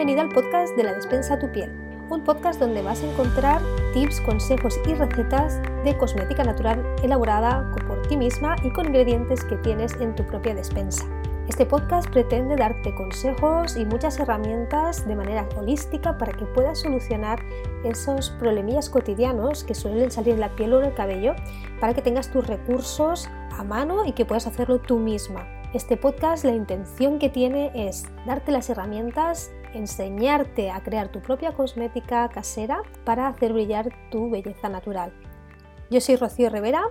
Bienvenido al podcast de la despensa a tu piel, un podcast donde vas a encontrar tips, consejos y recetas de cosmética natural elaborada por ti misma y con ingredientes que tienes en tu propia despensa. Este podcast pretende darte consejos y muchas herramientas de manera holística para que puedas solucionar esos problemillas cotidianos que suelen salir en la piel o en el cabello para que tengas tus recursos a mano y que puedas hacerlo tú misma. Este podcast la intención que tiene es darte las herramientas, enseñarte a crear tu propia cosmética casera para hacer brillar tu belleza natural. Yo soy Rocío Rivera,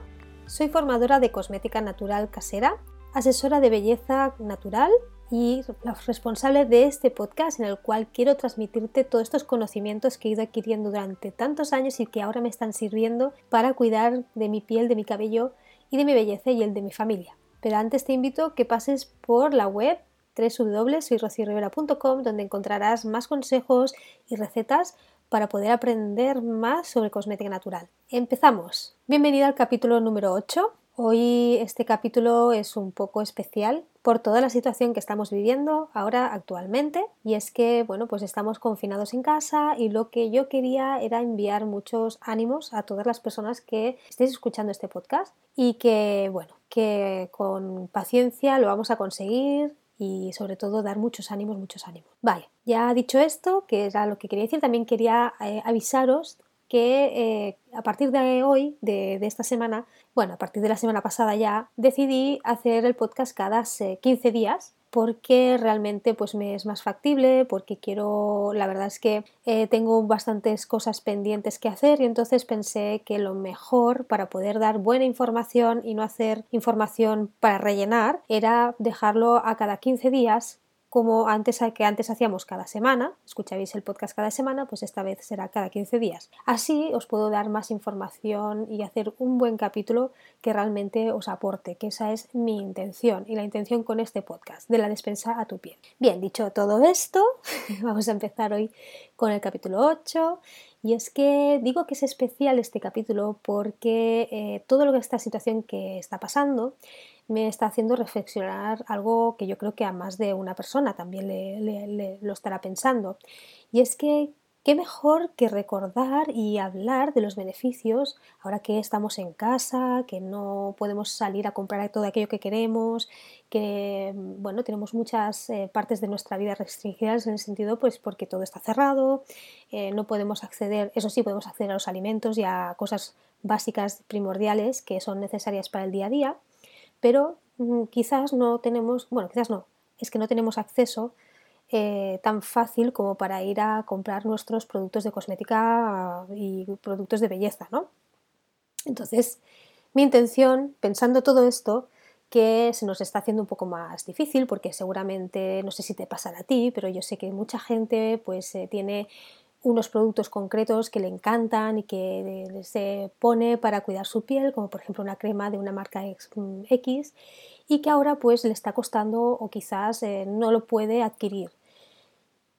soy formadora de cosmética natural casera asesora de belleza natural y responsable de este podcast en el cual quiero transmitirte todos estos conocimientos que he ido adquiriendo durante tantos años y que ahora me están sirviendo para cuidar de mi piel, de mi cabello y de mi belleza y el de mi familia. Pero antes te invito que pases por la web www.soyrocirrivera.com donde encontrarás más consejos y recetas para poder aprender más sobre cosmética natural. Empezamos. Bienvenida al capítulo número 8 Hoy este capítulo es un poco especial por toda la situación que estamos viviendo ahora actualmente y es que bueno pues estamos confinados en casa y lo que yo quería era enviar muchos ánimos a todas las personas que estéis escuchando este podcast y que bueno que con paciencia lo vamos a conseguir y sobre todo dar muchos ánimos, muchos ánimos. Vale, ya dicho esto, que era lo que quería decir, también quería eh, avisaros que eh, a partir de hoy, de, esta semana, bueno, a partir de la semana pasada ya, decidí hacer el podcast cada 15 días porque realmente pues me es más factible, porque quiero, la verdad es que eh, tengo bastantes cosas pendientes que hacer y entonces pensé que lo mejor para poder dar buena información y no hacer información para rellenar era dejarlo a cada 15 días como antes que antes hacíamos cada semana, escuchabais el podcast cada semana, pues esta vez será cada 15 días. Así os puedo dar más información y hacer un buen capítulo que realmente os aporte, que esa es mi intención y la intención con este podcast, de la despensa a tu piel. Bien, dicho todo esto, vamos a empezar hoy con el capítulo 8 y es que digo que es especial este capítulo porque eh, todo lo que esta situación que está pasando me está haciendo reflexionar algo que yo creo que a más de una persona también le, lo estará pensando. Y es que qué mejor que recordar y hablar de los beneficios ahora que estamos en casa, que no podemos salir a comprar todo aquello que queremos, que bueno, tenemos muchas eh, partes de nuestra vida restringidas en el sentido pues porque todo está cerrado, eh, no podemos acceder, eso sí, podemos acceder a los alimentos y a cosas básicas primordiales que son necesarias para el día a día pero mm, quizás no tenemos, bueno, quizás no, es que no tenemos acceso eh, tan fácil como para ir a comprar nuestros productos de cosmética y productos de belleza, ¿no? Entonces, mi intención, pensando todo esto, que se nos está haciendo un poco más difícil porque seguramente, no sé si te pasará a ti, pero yo sé que mucha gente pues eh, tiene unos productos concretos que le encantan y que se pone para cuidar su piel, como por ejemplo una crema de una marca X mm, y que ahora pues le está costando o quizás eh, no lo puede adquirir.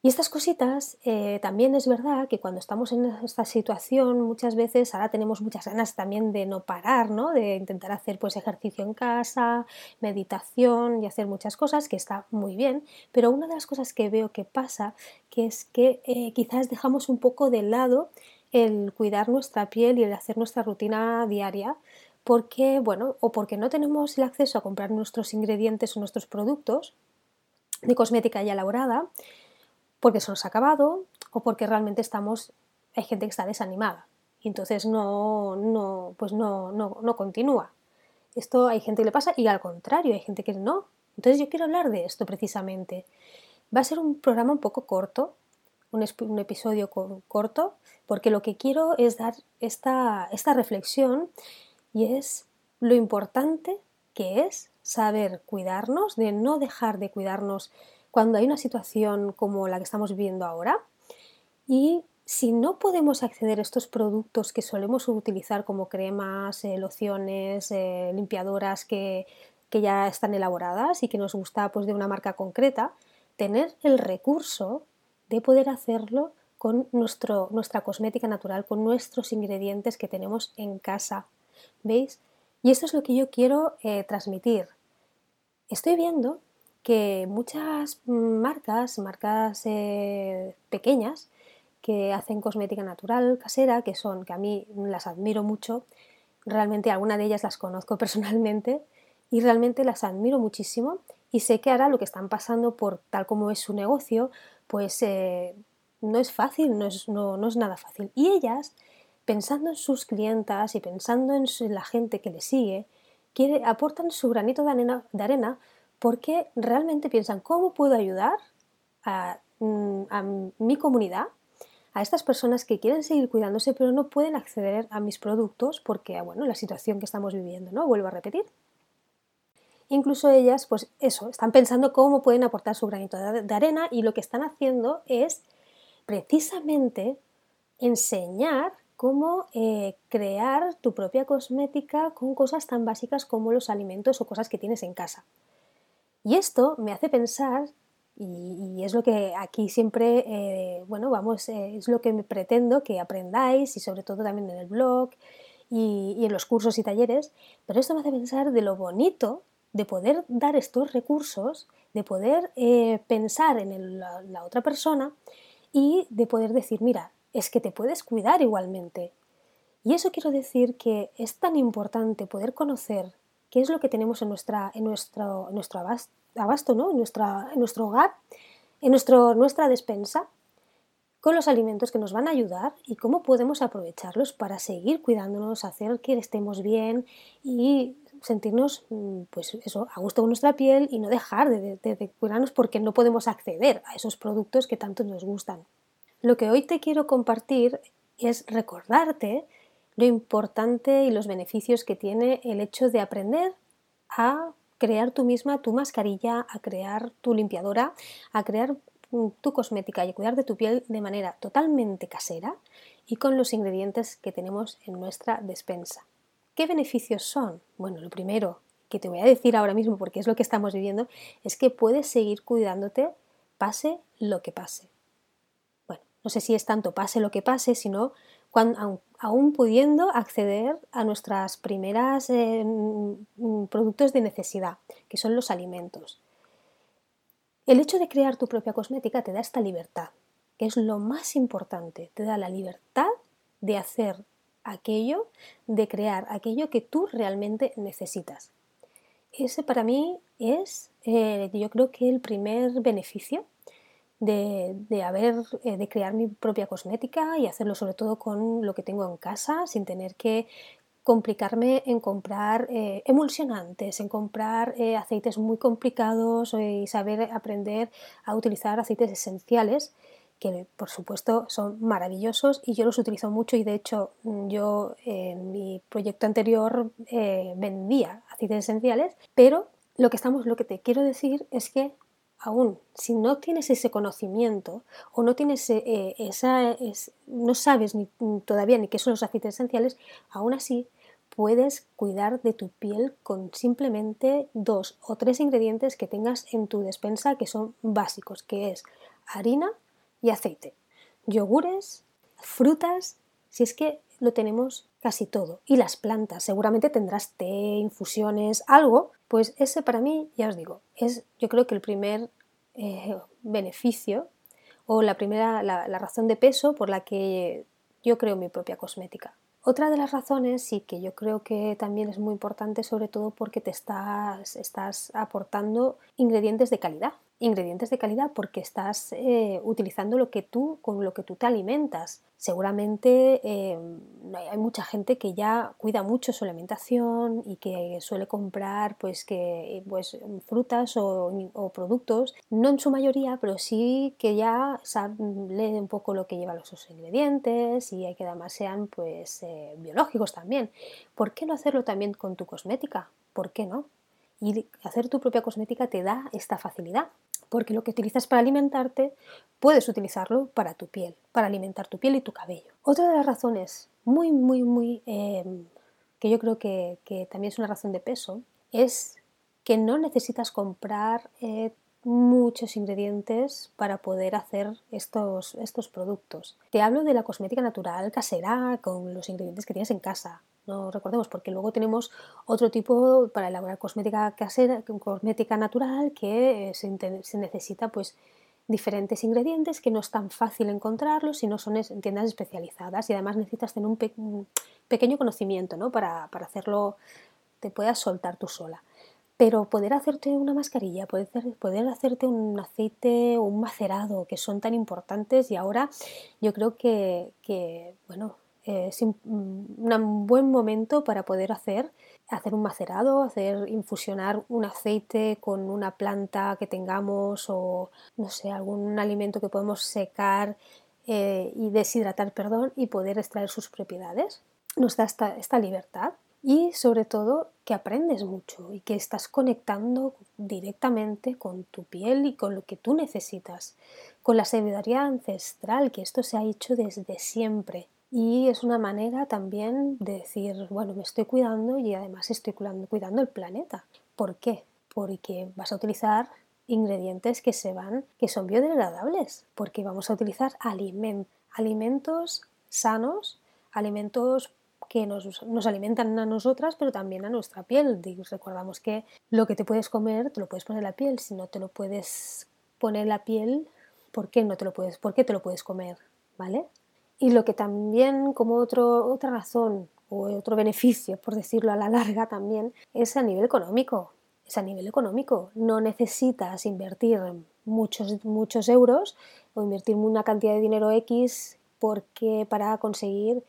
Y estas cositas eh, también es verdad que cuando estamos en esta situación muchas veces ahora tenemos muchas ganas también de no parar, ¿no? de intentar hacer pues ejercicio en casa, meditación y hacer muchas cosas que está muy bien, pero una de las cosas que veo que pasa que es que eh, quizás dejamos un poco de lado el cuidar nuestra piel y el hacer nuestra rutina diaria porque, bueno, o porque no tenemos el acceso a comprar nuestros ingredientes o nuestros productos de cosmética ya elaborada, porque se nos ha acabado o porque realmente estamos, hay gente que está desanimada y entonces no, no, pues no, no, no continúa. Esto hay gente que le pasa y al contrario, hay gente que no. Entonces yo quiero hablar de esto precisamente. Va a ser un programa un poco corto, un, episodio corto, porque lo que quiero es dar esta, esta reflexión y es lo importante que es saber cuidarnos, de no dejar de cuidarnos cuando hay una situación como la que estamos viviendo ahora y si no podemos acceder a estos productos que solemos utilizar como cremas, eh, lociones, eh, limpiadoras que, ya están elaboradas y que nos gusta pues, de una marca concreta, tener el recurso de poder hacerlo con nuestro, nuestra cosmética natural, con nuestros ingredientes que tenemos en casa. ¿Veis? Y esto es lo que yo quiero eh, transmitir. Estoy viendo que muchas marcas, marcas eh, pequeñas, que hacen cosmética natural, casera, que son, que a mí las admiro mucho, realmente alguna de ellas las conozco personalmente y realmente las admiro muchísimo y sé que ahora lo que están pasando por tal como es su negocio, pues eh, no es fácil, no es, no, es nada fácil. Y ellas, pensando en sus clientas y pensando en la gente que les sigue, quiere, aportan su granito de arena porque realmente piensan cómo puedo ayudar a, mm, a mi comunidad a estas personas que quieren seguir cuidándose pero no pueden acceder a mis productos porque, bueno, la situación que estamos viviendo, ¿no? Vuelvo a repetir. Incluso ellas, pues eso, están pensando cómo pueden aportar su granito de arena y lo que están haciendo es precisamente enseñar cómo eh, crear tu propia cosmética con cosas tan básicas como los alimentos o cosas que tienes en casa. Y esto me hace pensar y, es lo que aquí siempre, eh, bueno, vamos, eh, es lo que me pretendo que aprendáis y sobre todo también en el blog y, en los cursos y talleres, pero esto me hace pensar de lo bonito de poder dar estos recursos, de poder eh, pensar en la, otra persona y de poder decir, mira, es que te puedes cuidar igualmente. Y eso quiero decir que es tan importante poder conocer qué es lo que tenemos en, nuestra, en, nuestro, nuestro abasto, ¿no? en, nuestra, en nuestro hogar, en nuestro, nuestra despensa, con los alimentos que nos van a ayudar y cómo podemos aprovecharlos para seguir cuidándonos, hacer que estemos bien y sentirnos mm, pues eso, a gusto con nuestra piel y no dejar de, de, cuidarnos porque no podemos acceder a esos productos que tanto nos gustan. Lo que hoy te quiero compartir es recordarte lo importante y los beneficios que tiene el hecho de aprender a crear tú misma tu mascarilla, a crear tu limpiadora, a crear mm, tu cosmética y a cuidar de tu piel de manera totalmente casera y con los ingredientes que tenemos en nuestra despensa. ¿Qué beneficios son? Bueno, lo primero que te voy a decir ahora mismo, porque es lo que estamos viviendo, es que puedes seguir cuidándote pase lo que pase. Bueno, no sé si es tanto pase lo que pase, sino aún pudiendo acceder a nuestras primeras eh, mm, productos de necesidad, que son los alimentos. El hecho de crear tu propia cosmética te da esta libertad, que es lo más importante, te da la libertad de hacer aquello, de crear aquello que tú realmente necesitas. Ese para mí es, eh, yo creo que el primer beneficio de, haber, eh, de crear mi propia cosmética y hacerlo sobre todo con lo que tengo en casa, sin tener que complicarme en comprar eh, emulsionantes, en comprar eh, aceites muy complicados y saber aprender a utilizar aceites esenciales que por supuesto son maravillosos y yo los utilizo mucho y de hecho yo en mi proyecto anterior vendía aceites esenciales, pero lo que estamos, lo que te quiero decir es que aún si no tienes ese conocimiento o no tienes eh, esa, no sabes todavía ni qué son los aceites esenciales, aún así puedes cuidar de tu piel con simplemente dos o tres ingredientes que tengas en tu despensa que son básicos, que es harina y aceite, yogures, frutas, si es que lo tenemos casi todo. Y las plantas, seguramente tendrás té, infusiones, algo, pues ese para mí, ya os digo, es yo creo que el primer eh, beneficio o la primera, la, razón de peso por la que yo creo mi propia cosmética. Otra de las razones sí que yo creo que también es muy importante, sobre todo porque te estás, estás aportando ingredientes de calidad ingredientes de calidad porque estás eh, utilizando lo que tú, con lo que tú te alimentas. Seguramente eh, hay mucha gente que ya cuida mucho su alimentación y que suele comprar pues, que, pues, frutas o, productos, no en su mayoría, pero sí que ya lee un poco lo que lleva los ingredientes y que además sean pues, eh, biológicos también. ¿Por qué no hacerlo también con tu cosmética? ¿Por qué no? Y hacer tu propia cosmética te da esta facilidad porque lo que utilizas para alimentarte puedes utilizarlo para tu piel, para alimentar tu piel y tu cabello. Otra de las razones muy, muy, muy, eh, que yo creo que, también es una razón de peso, es que no necesitas comprar eh, muchos ingredientes para poder hacer estos, estos productos. Te hablo de la cosmética natural, casera, con los ingredientes que tienes en casa. No recordemos, porque luego tenemos otro tipo para elaborar cosmética casera, cosmética natural, que se, se necesita pues diferentes ingredientes que no es tan fácil encontrarlos si no son en tiendas especializadas y además necesitas tener un, pequeño conocimiento ¿no? para, para, hacerlo, te puedas soltar tú sola. Pero poder hacerte una mascarilla, poder, poder hacerte un aceite o un macerado, que son tan importantes y ahora yo creo que, que bueno, es un buen momento para poder hacer, hacer un macerado, hacer infusionar un aceite con una planta que tengamos o no sé, algún alimento que podemos secar eh, y deshidratar, perdón, y poder extraer sus propiedades. Nos da esta, esta libertad y sobre todo que aprendes mucho y que estás conectando directamente con tu piel y con lo que tú necesitas, con la sabiduría ancestral, que esto se ha hecho desde siempre y es una manera también de decir, bueno, me estoy cuidando y además estoy cuidando, el planeta. ¿Por qué? Porque vas a utilizar ingredientes que se van, que son biodegradables, porque vamos a utilizar alimentos sanos, alimentos que nos, nos, alimentan a nosotras, pero también a nuestra piel. Recordamos que lo que te puedes comer, te lo puedes poner en la piel. Si no te lo puedes poner en la piel, ¿por qué no te lo puedes, por qué te lo puedes comer? ¿Vale? Y lo que también como otro, otra razón o otro beneficio, por decirlo a la larga también, es a nivel económico. Es a nivel económico. No necesitas invertir muchos, muchos euros o invertir una cantidad de dinero X porque para conseguir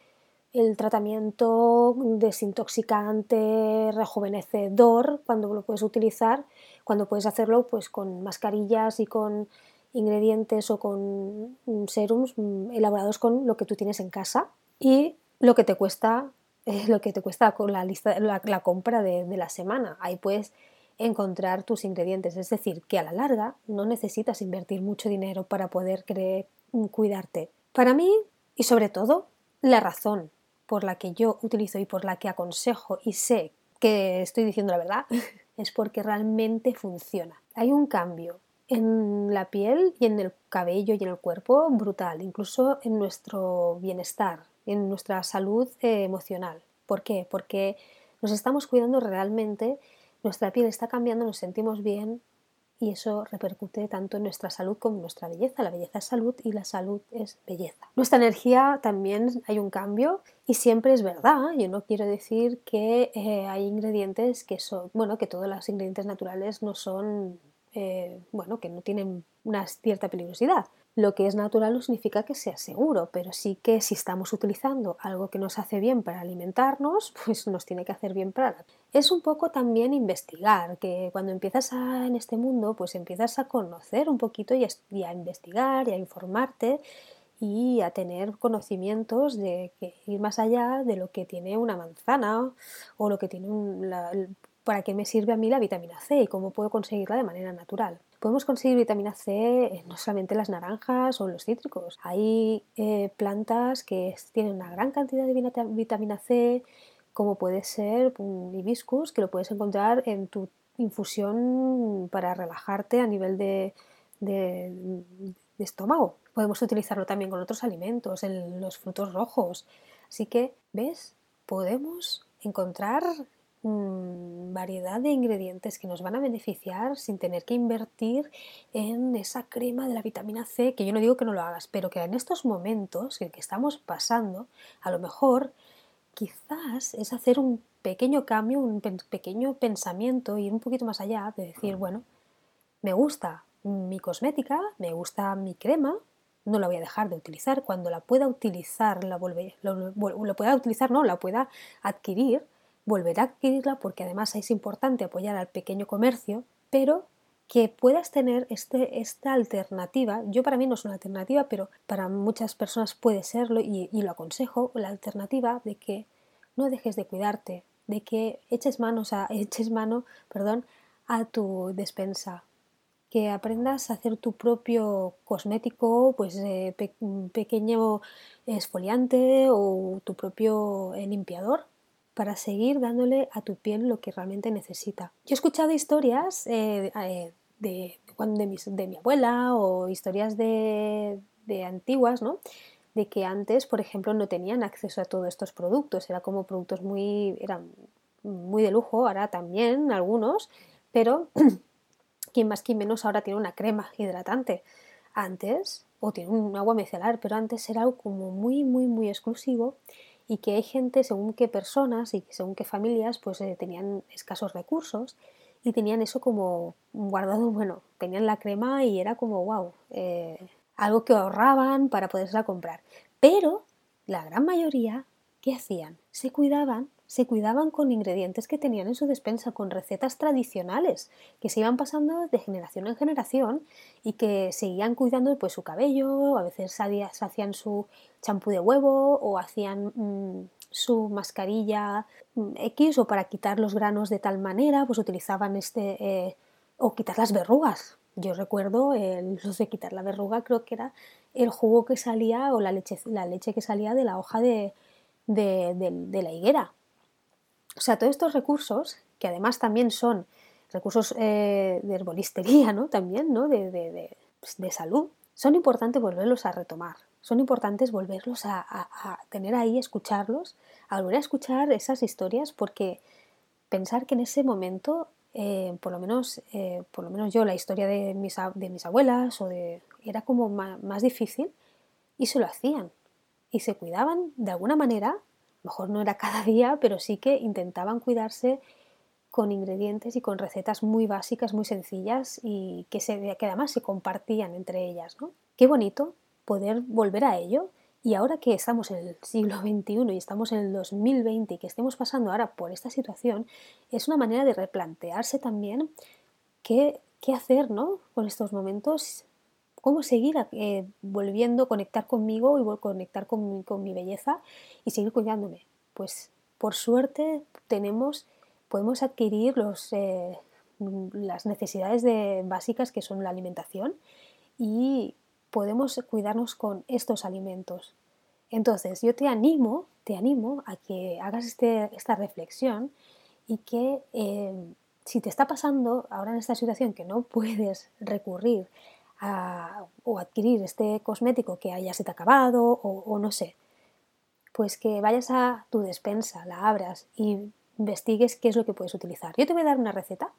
el tratamiento desintoxicante, rejuvenecedor, cuando lo puedes utilizar, cuando puedes hacerlo pues con mascarillas y con ingredientes o con serums mm, elaborados con lo que tú tienes en casa y lo que te cuesta eh, lo que te cuesta con la lista la, compra de, la semana. Ahí puedes encontrar tus ingredientes. Es decir que a la larga no necesitas invertir mucho dinero para poder mm, cuidarte. Para mí y sobre todo la razón por la que yo utilizo y por la que aconsejo y sé que estoy diciendo la verdad es porque realmente funciona. Hay un cambio en la piel y en el cabello y en el cuerpo brutal, incluso en nuestro bienestar, en nuestra salud eh, emocional. ¿Por qué? Porque nos estamos cuidando realmente, nuestra piel está cambiando, nos sentimos bien y eso repercute tanto en nuestra salud como en nuestra belleza. La belleza es salud y la salud es belleza. Nuestra energía también hay un cambio y siempre es verdad. Yo no quiero decir que eh, hay ingredientes que son, bueno, que todos los ingredientes naturales no son eh, bueno, que no tienen una cierta peligrosidad. Lo que es natural no significa que sea seguro, pero sí que si estamos utilizando algo que nos hace bien para alimentarnos, pues nos tiene que hacer bien para... Es un poco también investigar, que cuando empiezas en este mundo, pues empiezas a conocer un poquito y a, investigar y a informarte y a tener conocimientos de que ir más allá de lo que tiene una manzana o lo que tiene un, para qué me sirve a mí la vitamina C y cómo puedo conseguirla de manera natural. Podemos conseguir vitamina C no solamente en las naranjas o en los cítricos. Hay eh, plantas que tienen una gran cantidad de vitamina C, como puede ser un hibiscus, que lo puedes encontrar en tu infusión para relajarte a nivel de, de estómago. Podemos utilizarlo también con otros alimentos, en los frutos rojos. Así que, ¿ves? Podemos encontrar variedad de ingredientes que nos van a beneficiar sin tener que invertir en esa crema de la vitamina C, que yo no digo que no lo hagas, pero que en estos momentos en que estamos pasando, a lo mejor quizás es hacer un pequeño cambio, un pequeño pensamiento, ir un poquito más allá de decir, bueno, me gusta mi cosmética, me gusta mi crema, no la voy a dejar de utilizar, cuando la pueda utilizar, la lo pueda utilizar, no, la pueda adquirir, volver a adquirirla porque además es importante apoyar al pequeño comercio, pero que puedas tener este, esta alternativa, yo para mí no es una alternativa, pero para muchas personas puede serlo y, lo aconsejo, la alternativa de que no dejes de cuidarte, de que eches, manos a, eches mano perdón, a tu despensa, que aprendas a hacer tu propio cosmético, pues eh, pequeño esfoliante o tu propio eh, limpiador para seguir dándole a tu piel lo que realmente necesita. Yo he escuchado historias eh, eh, de, de, mi, abuela o historias de, antiguas, ¿no? de que antes, por ejemplo, no tenían acceso a todos estos productos, era como productos muy, eran muy de lujo, ahora también algunos, pero quien más quien menos ahora tiene una crema hidratante. Antes, o tiene un agua micelar, pero antes era algo como muy, muy, muy exclusivo y que hay gente, según qué personas y según qué familias, pues eh, tenían escasos recursos y tenían eso como guardado, bueno, tenían la crema y era como, wow, eh, algo que ahorraban para poderse comprar. Pero la gran mayoría, ¿qué hacían? Se cuidaban se cuidaban con ingredientes que tenían en su despensa, con recetas tradicionales que se iban pasando de generación en generación y que seguían cuidando pues, su cabello, a veces hacían su champú de huevo o hacían mm, su mascarilla mm, X o para quitar los granos de tal manera, pues utilizaban este... Eh, o quitar las verrugas. Yo recuerdo el de quitar la verruga, creo que era el jugo que salía o la leche, la leche que salía de la hoja de, de la higuera o sea, todos estos recursos, que además también son recursos eh, de herbolistería, ¿no? También, ¿no? De, pues, de, salud, son importantes volverlos a retomar, son importantes volverlos a, tener ahí, escucharlos, a volver a escuchar esas historias, porque pensar que en ese momento, eh, por, lo menos, eh, por lo menos yo, la historia de mis, de mis abuelas o de, era como más difícil y se lo hacían y se cuidaban de alguna manera mejor no era cada día, pero sí que intentaban cuidarse con ingredientes y con recetas muy básicas, muy sencillas y que, se, que además se compartían entre ellas. ¿no? Qué bonito poder volver a ello y ahora que estamos en el siglo XXI y estamos en el 2020 y que estemos pasando ahora por esta situación, es una manera de replantearse también qué, qué hacer ¿no? con estos momentos cómo seguir eh, volviendo a conectar conmigo y conectar con mi, belleza y seguir cuidándome. Pues por suerte tenemos, podemos adquirir eh, las necesidades básicas que son la alimentación y podemos cuidarnos con estos alimentos. Entonces yo te animo, te animo a que hagas este, esta reflexión y que eh, si te está pasando ahora en esta situación que no puedes recurrir o adquirir este cosmético que haya se te acabado o, no sé, pues que vayas a tu despensa, la abras y investigues qué es lo que puedes utilizar. Yo te voy a dar una receta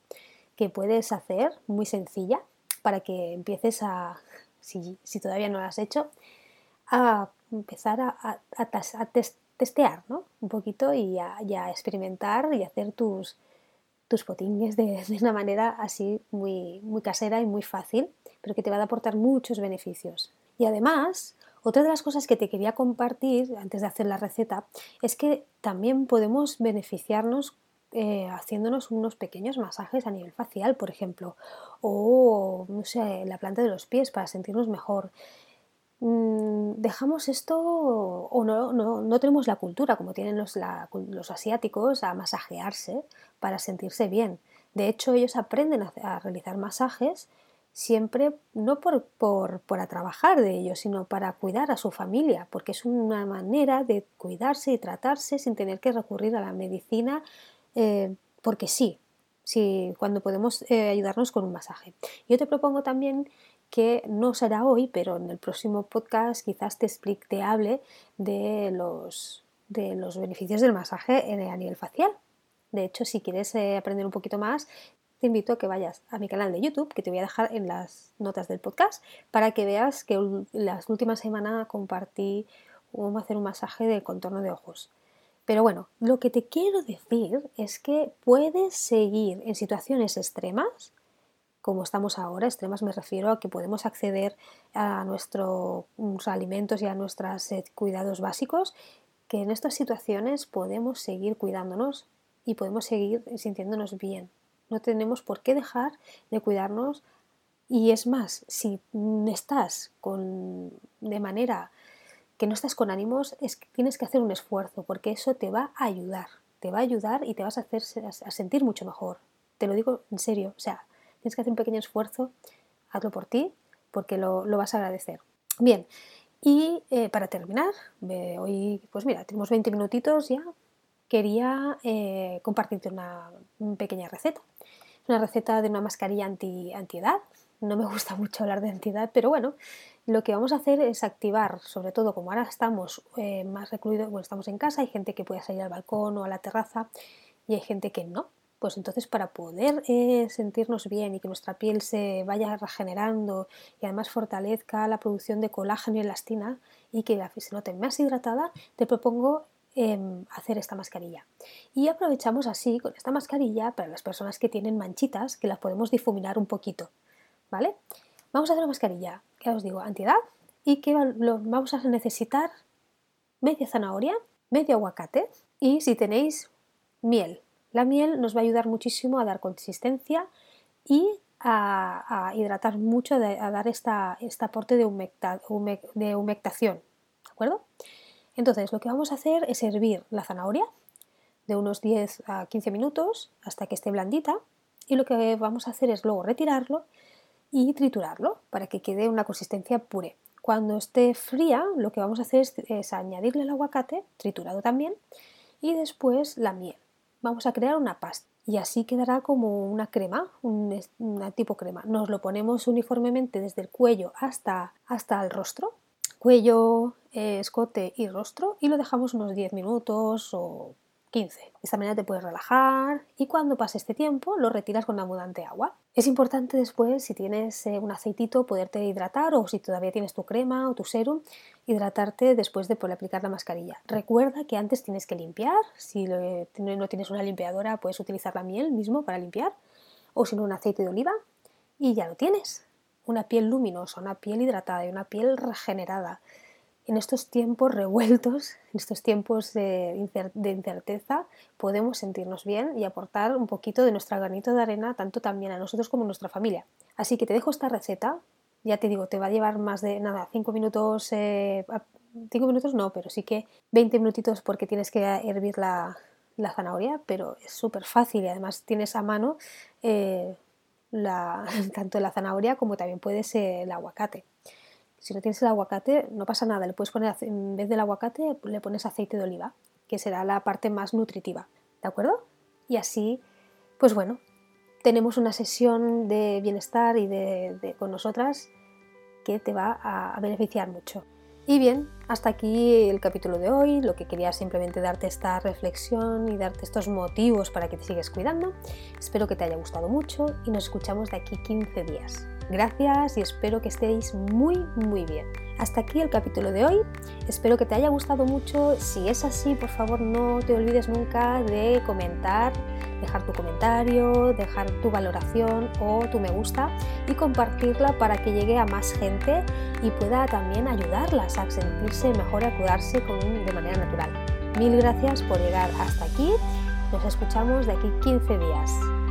que puedes hacer muy sencilla para que empieces a, si, todavía no lo has hecho, a empezar a, testear ¿no? un poquito y a, experimentar y hacer tus, tus potingues de, de, una manera así muy, muy casera y muy fácil pero que te va a aportar muchos beneficios. Y además, otra de las cosas que te quería compartir antes de hacer la receta es que también podemos beneficiarnos eh, haciéndonos unos pequeños masajes a nivel facial, por ejemplo, o no la planta de los pies para sentirnos mejor. Mm, dejamos esto o no, no, tenemos la cultura como tienen los asiáticos a masajearse para sentirse bien. De hecho, ellos aprenden a realizar masajes siempre no por, por, para trabajar de ello, sino para cuidar a su familia, porque es una manera de cuidarse y tratarse sin tener que recurrir a la medicina, eh, porque sí, sí, cuando podemos eh, ayudarnos con un masaje. Yo te propongo también que no será hoy, pero en el próximo podcast quizás te explique, te hable de los, de los beneficios del masaje a nivel facial. De hecho, si quieres eh, aprender un poquito más, te invito a que vayas a mi canal de YouTube, que te voy a dejar en las notas del podcast, para que veas que las últimas semanas compartí cómo hacer un masaje de contorno de ojos. Pero bueno, lo que te quiero decir es que puedes seguir en situaciones extremas, como estamos ahora, extremas me refiero a que podemos acceder a nuestros alimentos y a nuestros eh, cuidados básicos, que en estas situaciones podemos seguir cuidándonos y podemos seguir sintiéndonos bien, no tenemos por qué dejar de cuidarnos y es más, si estás con, de manera que no estás con ánimos, es que tienes que hacer un esfuerzo porque eso te va a ayudar, te va a ayudar y te vas a hacer a sentir mucho mejor. Te lo digo en serio, o sea, tienes que hacer un pequeño esfuerzo, hazlo por ti porque lo, vas a agradecer. Bien, y eh, para terminar, hoy, pues mira, tenemos 20 minutitos ya, quería eh, compartirte una pequeña receta. Una receta de una mascarilla anti, antiedad, no me gusta mucho hablar de ansiedad, pero bueno, lo que vamos a hacer es activar, sobre todo como ahora estamos eh, más recluidos, bueno, estamos en casa, hay gente que puede salir al balcón o a la terraza y hay gente que no. Pues entonces para poder eh, sentirnos bien y que nuestra piel se vaya regenerando y además fortalezca la producción de colágeno y elastina y que se note más hidratada, te propongo em, hacer esta mascarilla. Y aprovechamos así con esta mascarilla para las personas que tienen manchitas que las podemos difuminar un poquito. ¿Vale? Vamos a hacer una mascarilla, ya os digo, antiedad y que vamos a necesitar media zanahoria, medio aguacate y si tenéis miel, la miel nos va a ayudar muchísimo a dar consistencia y a, hidratar mucho, a dar esta, este aporte de, de humectación. ¿De acuerdo? Entonces, lo que vamos a hacer es hervir la zanahoria de unos 10 a 15 minutos hasta que esté blandita y lo que vamos a hacer es luego retirarlo y triturarlo para que quede una consistencia puré. Cuando esté fría, lo que vamos a hacer es, añadirle el aguacate, triturado también, y después la miel vamos a crear una pasta y así quedará como una crema, un, una tipo crema. Nos lo ponemos uniformemente desde el cuello hasta, hasta el rostro, cuello, eh, escote y rostro y lo dejamos unos 10 minutos o 15. De esta manera te puedes relajar y cuando pase este tiempo lo retiras con abundante agua. Es importante después, si tienes eh, un aceitito, poderte hidratar o si todavía tienes tu crema o tu serum, hidratarte después de poder aplicar la mascarilla. Recuerda que antes tienes que limpiar. Si no tienes una limpiadora, puedes utilizar la miel mismo para limpiar o si no un aceite de oliva y ya lo tienes. Una piel luminosa, una piel hidratada y una piel regenerada en estos tiempos revueltos, en estos tiempos de, incerteza, podemos sentirnos bien y aportar un poquito de nuestro granito de arena, tanto también a nosotros como a nuestra familia. Así que te dejo esta receta, ya te digo, te va a llevar más de nada, 5 minutos, 5 eh, minutos no, pero sí que 20 minutitos porque tienes que hervir la, zanahoria, pero es súper fácil y además tienes a mano eh, tanto la zanahoria como también puedes el aguacate. Si no tienes el aguacate, no pasa nada, le puedes poner, en vez del aguacate, le pones aceite de oliva, que será la parte más nutritiva, ¿de acuerdo? Y así, pues bueno, tenemos una sesión de bienestar y de, con nosotras que te va a beneficiar mucho. Y bien, hasta aquí el capítulo de hoy, lo que quería simplemente darte esta reflexión y darte estos motivos para que te sigas cuidando. Espero que te haya gustado mucho y nos escuchamos de aquí 15 días. Gracias y espero que estéis muy muy bien. Hasta aquí el capítulo de hoy. Espero que te haya gustado mucho. Si es así, por favor no te olvides nunca de comentar dejar tu comentario, dejar tu valoración o tu me gusta y compartirla para que llegue a más gente y pueda también ayudarlas a sentirse mejor, a cuidarse de manera natural. Mil gracias por llegar hasta aquí. Nos escuchamos de aquí 15 días.